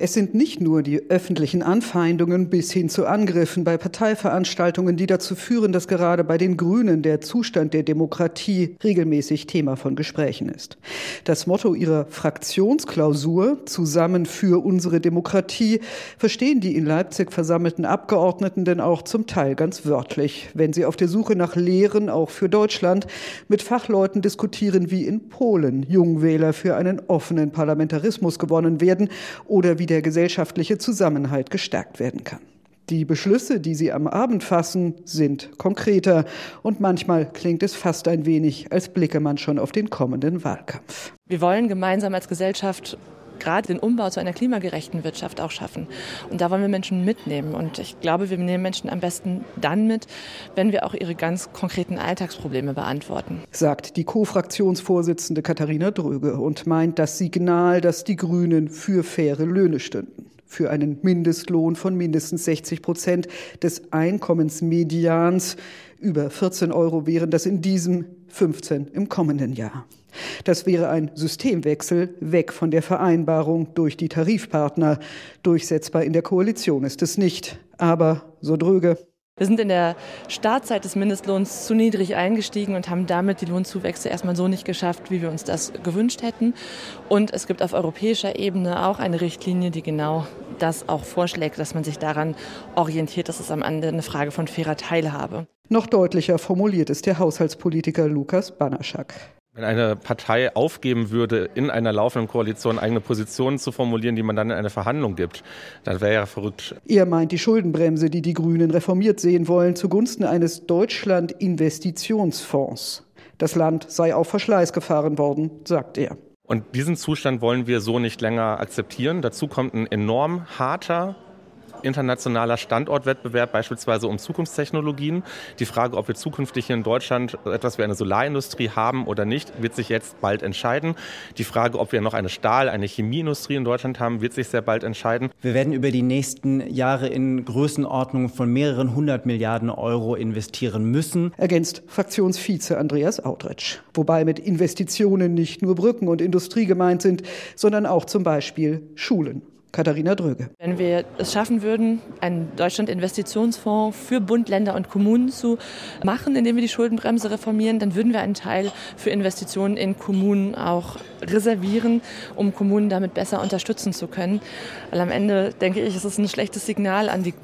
Es sind nicht nur die öffentlichen Anfeindungen bis hin zu Angriffen bei Parteiveranstaltungen, die dazu führen, dass gerade bei den Grünen der Zustand der Demokratie regelmäßig Thema von Gesprächen ist. Das Motto ihrer Fraktionsklausur Zusammen für unsere Demokratie verstehen die in Leipzig versammelten Abgeordneten denn auch zum Teil ganz wörtlich, wenn sie auf der Suche nach Lehren auch für Deutschland mit Fachleuten diskutieren, wie in Polen Jungwähler für einen offenen Parlamentarismus gewonnen werden oder wie der gesellschaftliche Zusammenhalt gestärkt werden kann. Die Beschlüsse, die sie am Abend fassen, sind konkreter und manchmal klingt es fast ein wenig, als blicke man schon auf den kommenden Wahlkampf. Wir wollen gemeinsam als Gesellschaft gerade den Umbau zu einer klimagerechten Wirtschaft auch schaffen. Und da wollen wir Menschen mitnehmen. Und ich glaube, wir nehmen Menschen am besten dann mit, wenn wir auch ihre ganz konkreten Alltagsprobleme beantworten. Sagt die Co-Fraktionsvorsitzende Katharina Dröge und meint das Signal, dass die Grünen für faire Löhne stünden für einen Mindestlohn von mindestens 60 Prozent des Einkommensmedians. Über 14 Euro wären das in diesem 15 im kommenden Jahr. Das wäre ein Systemwechsel weg von der Vereinbarung durch die Tarifpartner. Durchsetzbar in der Koalition ist es nicht. Aber, so dröge, wir sind in der Startzeit des Mindestlohns zu niedrig eingestiegen und haben damit die Lohnzuwächse erstmal so nicht geschafft, wie wir uns das gewünscht hätten. Und es gibt auf europäischer Ebene auch eine Richtlinie, die genau das auch vorschlägt, dass man sich daran orientiert, dass es am Ende eine Frage von fairer Teilhabe. Noch deutlicher formuliert ist der Haushaltspolitiker Lukas Banaschak. Wenn eine Partei aufgeben würde, in einer laufenden Koalition eigene Positionen zu formulieren, die man dann in eine Verhandlung gibt, dann wäre ja verrückt. Er meint die Schuldenbremse, die die Grünen reformiert sehen wollen, zugunsten eines Deutschland-Investitionsfonds. Das Land sei auf Verschleiß gefahren worden, sagt er. Und diesen Zustand wollen wir so nicht länger akzeptieren. Dazu kommt ein enorm harter internationaler Standortwettbewerb, beispielsweise um Zukunftstechnologien. Die Frage, ob wir zukünftig hier in Deutschland etwas wie eine Solarindustrie haben oder nicht, wird sich jetzt bald entscheiden. Die Frage, ob wir noch eine Stahl-, eine Chemieindustrie in Deutschland haben, wird sich sehr bald entscheiden. Wir werden über die nächsten Jahre in Größenordnung von mehreren hundert Milliarden Euro investieren müssen. Ergänzt Fraktionsvize Andreas Audretsch. Wobei mit Investitionen nicht nur Brücken und Industrie gemeint sind, sondern auch zum Beispiel Schulen. Katharina Dröge. Wenn wir es schaffen würden, einen Deutschland-Investitionsfonds für Bund, Länder und Kommunen zu machen, indem wir die Schuldenbremse reformieren, dann würden wir einen Teil für Investitionen in Kommunen auch reservieren, um Kommunen damit besser unterstützen zu können. Weil am Ende, denke ich, ist es ein schlechtes Signal an die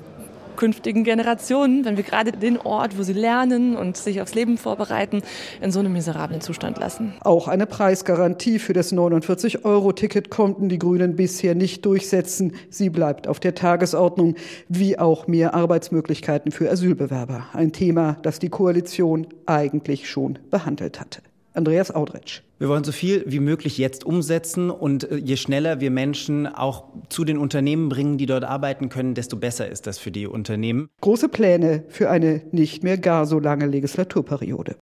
künftigen Generationen, wenn wir gerade den Ort, wo sie lernen und sich aufs Leben vorbereiten, in so einem miserablen Zustand lassen. Auch eine Preisgarantie für das 49-Euro-Ticket konnten die Grünen bisher nicht durchsetzen. Sie bleibt auf der Tagesordnung, wie auch mehr Arbeitsmöglichkeiten für Asylbewerber. Ein Thema, das die Koalition eigentlich schon behandelt hatte. Andreas Audretsch. Wir wollen so viel wie möglich jetzt umsetzen und äh, je schneller wir Menschen auch zu den Unternehmen bringen, die dort arbeiten können, desto besser ist das für die Unternehmen. Große Pläne für eine nicht mehr gar so lange Legislaturperiode.